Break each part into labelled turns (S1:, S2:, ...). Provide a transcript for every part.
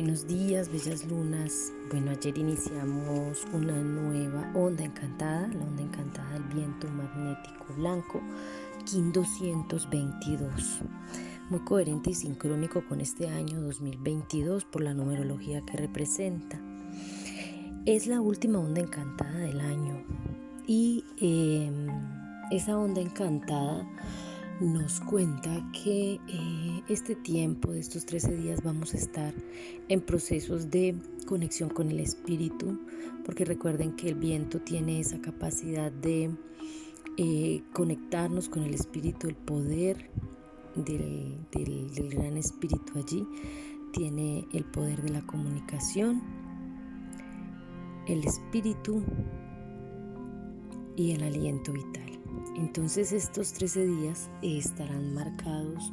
S1: Buenos días, bellas lunas. Bueno, ayer iniciamos una nueva onda encantada, la onda encantada del viento magnético blanco, KIN 222. Muy coherente y sincrónico con este año 2022 por la numerología que representa. Es la última onda encantada del año y em, esa onda encantada nos cuenta que eh, este tiempo de estos 13 días vamos a estar en procesos de conexión con el espíritu, porque recuerden que el viento tiene esa capacidad de eh, conectarnos con el espíritu, el poder del, del gran espíritu allí, tiene el poder de la comunicación, el espíritu y el aliento vital. Entonces estos 13 días estarán marcados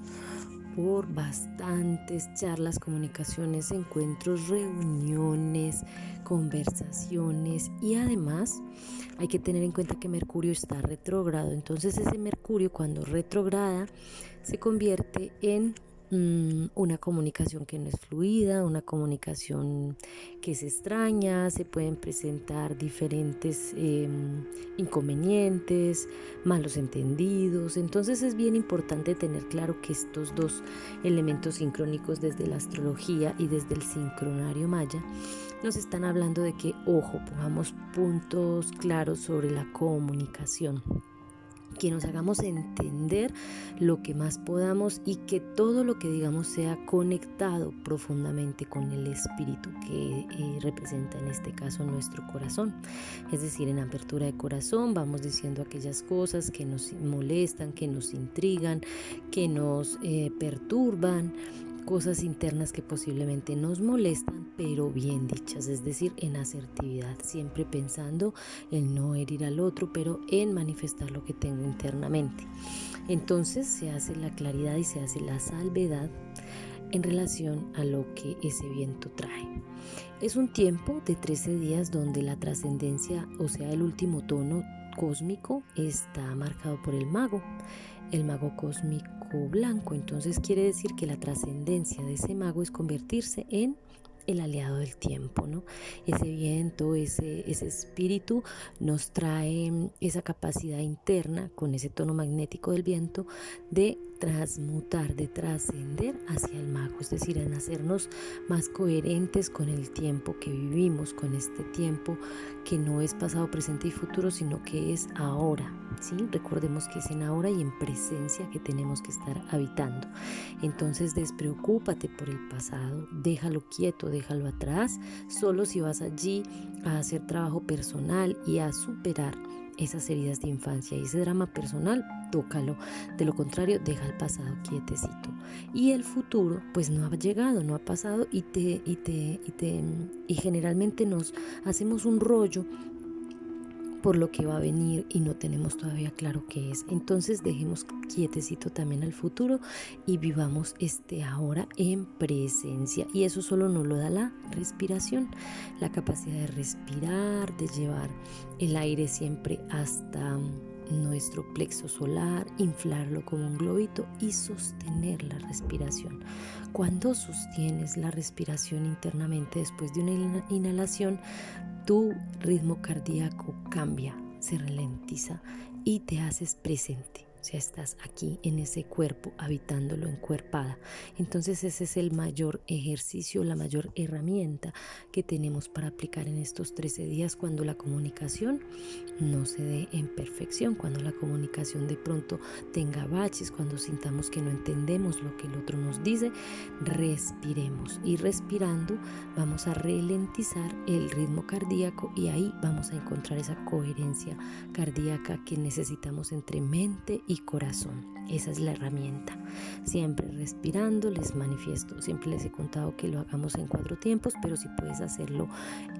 S1: por bastantes charlas, comunicaciones, encuentros, reuniones, conversaciones y además hay que tener en cuenta que Mercurio está retrógrado. Entonces ese Mercurio cuando retrograda se convierte en una comunicación que no es fluida, una comunicación que es extraña, se pueden presentar diferentes em, inconvenientes, malos entendidos. Entonces es bien importante tener claro que estos dos elementos sincrónicos desde la astrología y desde el sincronario maya nos están hablando de que, ojo, pongamos puntos claros sobre la comunicación que nos hagamos entender lo que más podamos y que todo lo que digamos sea conectado profundamente con el espíritu que eh, representa en este caso nuestro corazón. Es decir, en apertura de corazón vamos diciendo aquellas cosas que nos molestan, que nos intrigan, que nos eh, perturban cosas internas que posiblemente nos molestan, pero bien dichas, es decir, en asertividad, siempre pensando en no herir al otro, pero en manifestar lo que tengo internamente. Entonces se hace la claridad y se hace la salvedad en relación a lo que ese viento trae. Es un tiempo de 13 días donde la trascendencia, o sea, el último tono cósmico, está marcado por el mago. El mago cósmico blanco. Entonces quiere decir que la trascendencia de ese mago es convertirse en el aliado del tiempo, ¿no? Ese viento, ese, ese espíritu nos trae esa capacidad interna con ese tono magnético del viento de transmutar, de trascender hacia el mago, es decir, hacernos más coherentes con el tiempo que vivimos, con este tiempo que no es pasado, presente y futuro, sino que es ahora. ¿sí? Recordemos que es en ahora y en presencia que tenemos que estar habitando. Entonces despreocúpate por el pasado, déjalo quieto, déjalo atrás, solo si vas allí a hacer trabajo personal y a superar esas heridas de infancia y ese drama personal, tócalo. De lo contrario, deja el pasado quietecito. Y el futuro, pues no ha llegado, no ha pasado y te, y te, y te, y generalmente nos hacemos un rollo por lo que va a venir y no tenemos todavía claro qué es. Entonces dejemos quietecito también al futuro y vivamos este ahora en presencia. Y eso solo nos lo da la respiración, la capacidad de respirar, de llevar el aire siempre hasta nuestro plexo solar, inflarlo como un globito y sostener la respiración. Cuando sostienes la respiración internamente después de una inhalación, tu ritmo cardíaco cambia, se ralentiza y te haces presente sea, estás aquí en ese cuerpo, habitándolo encuerpada. Entonces ese es el mayor ejercicio, la mayor herramienta que tenemos para aplicar en estos 13 días cuando la comunicación no se dé en perfección, cuando la comunicación de pronto tenga baches, cuando sintamos que no entendemos lo que el otro nos dice, respiremos y respirando vamos a ralentizar el ritmo cardíaco y ahí vamos a encontrar esa coherencia cardíaca que necesitamos entre mente y corazón. Esa es la herramienta. Siempre respirando, les manifiesto. Siempre les he contado que lo hagamos en cuatro tiempos, pero si puedes hacerlo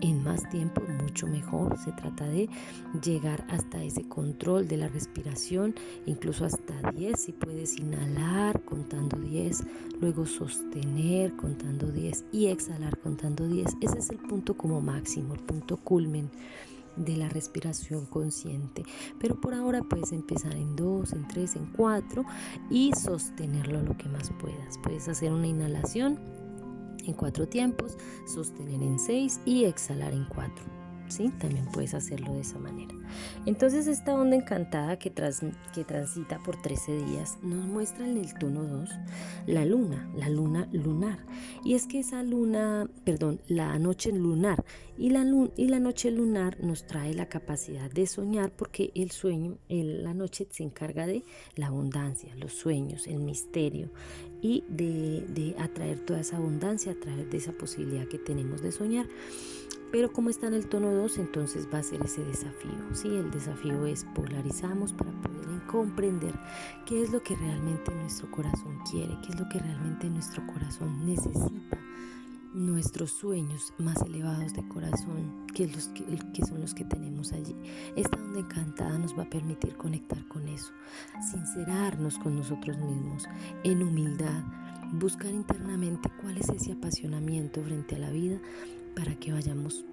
S1: en más tiempo, mucho mejor. Se trata de llegar hasta ese control de la respiración, incluso hasta 10. Si puedes inhalar contando 10, luego sostener contando 10 y exhalar contando 10. Ese es el punto como máximo, el punto culmen de la respiración consciente. Pero por ahora puedes empezar en dos, en tres, en cuatro y sostenerlo lo que más puedas. Puedes hacer una inhalación en cuatro tiempos, sostener en seis y exhalar en cuatro. ¿Sí? También puedes hacerlo de esa manera. Entonces esta onda encantada que, que transita por 13 días nos muestra en el tono 2 la luna, la luna lunar. Y es que esa luna, perdón, la noche lunar y la, y la noche lunar nos trae la capacidad de soñar porque el sueño, la noche se encarga de la abundancia, los sueños, el misterio y de, de atraer toda esa abundancia a través de esa posibilidad que tenemos de soñar. Pero como está en el tono 2, entonces va a ser ese desafío. Sí, el desafío es polarizamos para poder comprender qué es lo que realmente nuestro corazón quiere, qué es lo que realmente nuestro corazón necesita. Nuestros sueños más elevados de corazón, que, los que, son los que tenemos allí. Esta onda encantada nos va a permitir conectar con eso, sincerarnos con nosotros mismos, en humildad, buscar internamente cuál es ese apasionamiento frente a la vida para que vayamos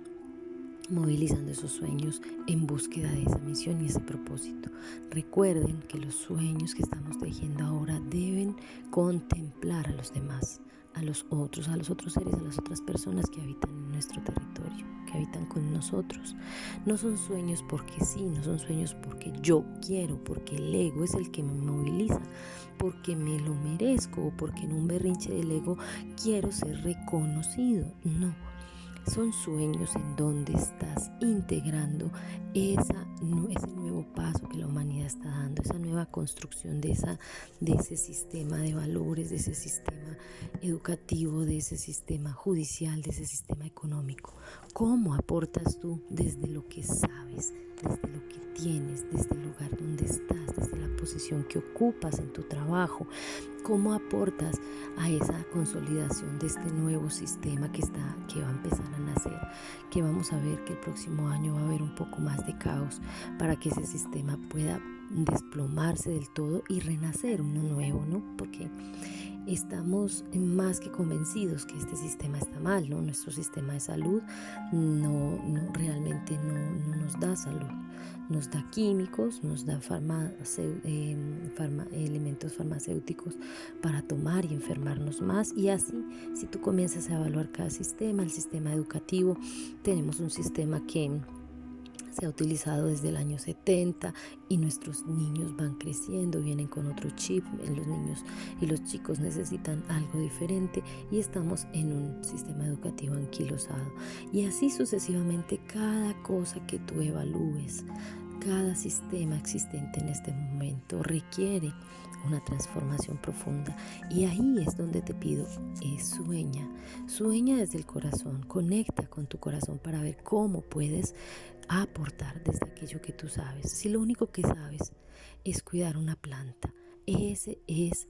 S1: movilizando esos sueños en búsqueda de esa misión y ese propósito. Recuerden que los sueños que estamos tejiendo ahora deben contemplar a los demás, a los otros, a los otros seres, a las otras personas que habitan en nuestro territorio, que habitan con nosotros. No son sueños porque sí, no son sueños porque yo quiero, porque el ego es el que me moviliza, porque me lo merezco o porque en un berrinche del ego quiero ser reconocido. No son sueños en donde estás integrando esa, ese nuevo paso que la humanidad está dando, esa nueva construcción de, esa, de ese sistema de valores, de ese sistema educativo, de ese sistema judicial, de ese sistema económico. ¿Cómo aportas tú desde lo que sabes, desde lo que tienes, desde el lugar donde estás, desde la posición que ocupas en tu trabajo? ¿Cómo aportas a esa consolidación de este nuevo sistema que, está, que va a empezar a nacer? Que vamos a ver que el próximo año va a haber un poco más de caos para que ese sistema pueda desplomarse del todo y renacer uno nuevo, ¿no? Porque estamos más que convencidos que este sistema está mal, ¿no? Nuestro sistema de salud no, realmente no, nos da salud, nos da químicos, nos da em, elementos farmacéuticos para tomar y enfermarnos más y así, si tú comienzas a evaluar cada sistema, el sistema educativo, tenemos un sistema que se ha utilizado desde el año 70 y nuestros niños van creciendo, vienen con otro chip, los niños y los chicos necesitan algo diferente y estamos en un sistema educativo anquilosado. Y así sucesivamente cada cosa que tú evalúes, cada sistema existente en este momento requiere una transformación profunda. Y ahí es donde te pido, es sueña, sueña desde el corazón, conecta con tu corazón para ver cómo puedes aportar desde aquello que tú sabes. Si lo único que sabes es cuidar una planta, ese es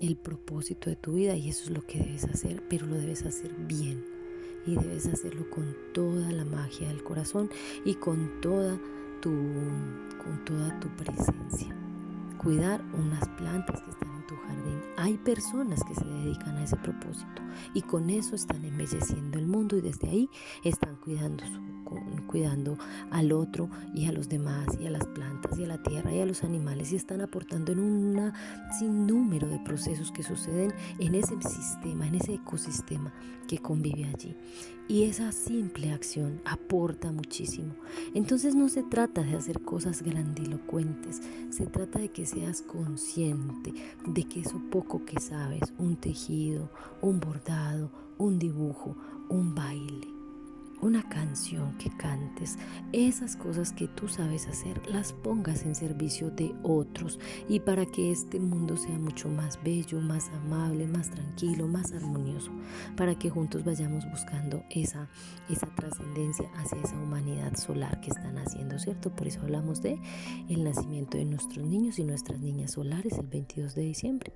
S1: el propósito de tu vida y eso es lo que debes hacer, pero lo debes hacer bien y debes hacerlo con toda la magia del corazón y con toda tu, con toda tu presencia cuidar unas plantas que están en tu jardín. Hay personas que se dedican a ese propósito y con eso están embelleciendo el mundo y desde ahí están cuidando su cuidando al otro y a los demás y a las plantas y a la tierra y a los animales y están aportando en un sinnúmero de procesos que suceden en ese sistema, en ese ecosistema que convive allí. Y esa simple acción aporta muchísimo. Entonces no se trata de hacer cosas grandilocuentes, se trata de que seas consciente de que eso poco que sabes, un tejido, un bordado, un dibujo, un baile, una canción que cantes, esas cosas que tú sabes hacer, las pongas en servicio de otros y para que este mundo sea mucho más bello, más amable, más tranquilo, más armonioso, para que juntos vayamos buscando esa, esa trascendencia hacia esa humanidad solar que están haciendo, ¿cierto? Por eso hablamos de el nacimiento de nuestros niños y nuestras niñas solares el 22 de diciembre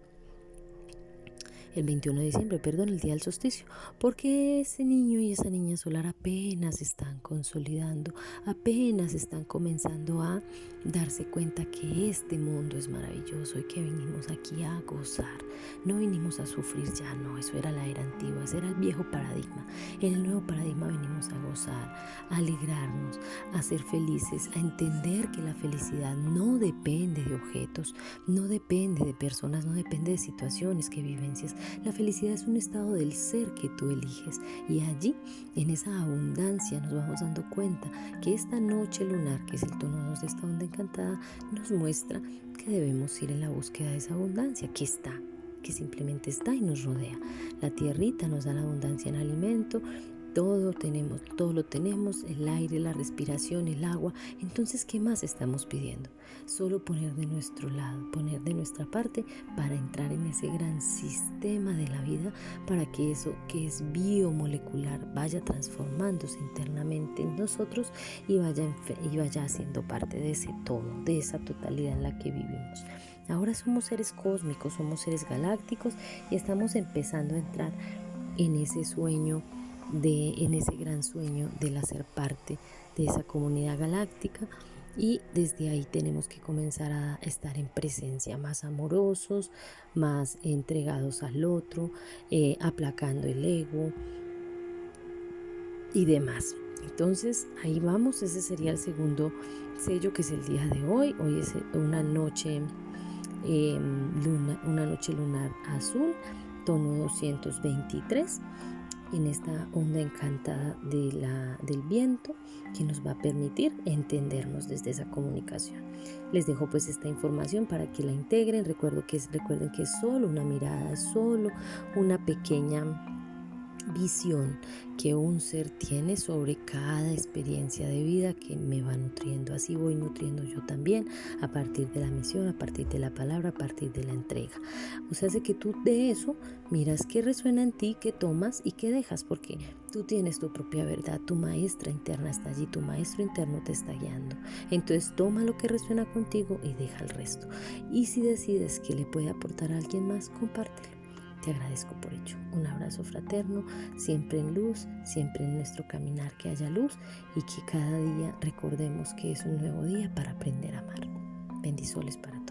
S1: el 21 de diciembre, perdón, el día del solsticio, porque ese niño y esa niña solar apenas están consolidando, apenas están comenzando a darse cuenta que este mundo es maravilloso y que vinimos aquí a gozar, no vinimos a sufrir ya, no, eso era la era antigua, ese era el viejo paradigma. En el nuevo paradigma venimos a gozar, a alegrarnos, a ser felices, a entender que la felicidad no depende de objetos, no depende de personas, no depende de situaciones, que vivencias, La felicidad es un estado del ser que tú eliges y allí, en esa abundancia, nos vamos dando cuenta que esta noche lunar, que es el tono 2 de esta onda encantada, nos muestra que debemos ir en la búsqueda de esa abundancia que está que simplemente está y nos rodea. La tierrita nos da la abundancia en alimento, todo tenemos, todo lo tenemos, el aire, la respiración, el agua. Entonces, ¿qué más estamos pidiendo? Solo poner de nuestro lado, poner de nuestra parte para entrar en ese gran sistema de la vida, para que eso que es biomolecular vaya transformándose internamente en nosotros y vaya, y vaya haciendo parte de ese todo, de esa totalidad en la que vivimos. Ahora somos seres cósmicos, somos seres galácticos y estamos empezando a entrar en ese sueño de, en ese gran sueño del hacer parte de esa comunidad galáctica y desde ahí tenemos que comenzar a estar en presencia, más amorosos, más entregados al otro, eh, aplacando el ego y demás. Entonces ahí vamos, ese sería el segundo sello que es el día de hoy. Hoy es una noche, em, luna, una noche lunar azul, tono 223 en esta onda encantada de la, del viento que nos va a permitir entendernos desde esa comunicación. Les dejo pues esta información para que la integren. Recuerdo que recuerden que es solo una mirada, es solo una pequeña visión que un ser tiene sobre cada experiencia de vida que me va nutriendo. Así voy nutriendo yo también a partir de la misión, a partir de la palabra, a partir de la entrega. O sea, hace que tú de eso miras qué resuena en ti, qué tomas y qué dejas, porque tú tienes tu propia verdad, tu maestra interna está allí, tu maestro interno te está guiando. Entonces toma lo que resuena contigo y deja el resto. Y si decides que le puede aportar a alguien más, compártelo. Te agradezco por ello. Un abrazo fraterno, siempre en luz, siempre en nuestro caminar que haya luz y que cada día recordemos que es un nuevo día para aprender a amar. Bendiciones para